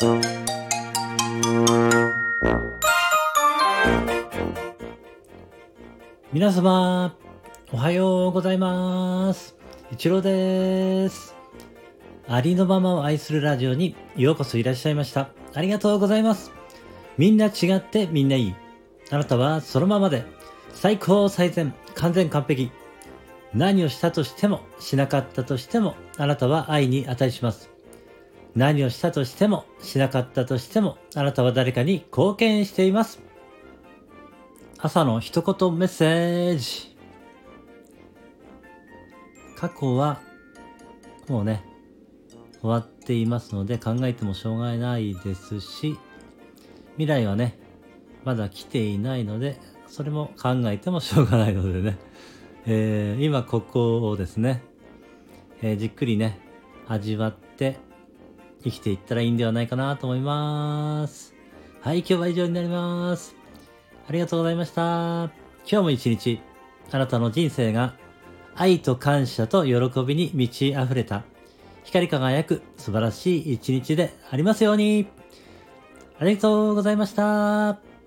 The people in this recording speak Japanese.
皆様、おはようございます。一郎です。ありのままを愛するラジオにようこそいらっしゃいました。ありがとうございます。みんな違ってみんないい。あなたはそのままで最高最善完全完璧。何をしたとしてもしなかったとしてもあなたは愛に値します。何をしたとしてもしなかったとしてもあなたは誰かに貢献しています。朝の一言メッセージ。過去はもうね、終わっていますので考えてもしょうがないですし、未来はね、まだ来ていないので、それも考えてもしょうがないのでね、えー今ここをですね、えーじっくりね、味わって生きていったらいいんではないかなと思います。はい、今日は以上になります。ありがとうございました。今日も一日、あなたの人生が愛と感謝と喜びに満ち溢れた、光り輝く素晴らしい一日でありますように。ありがとうございました。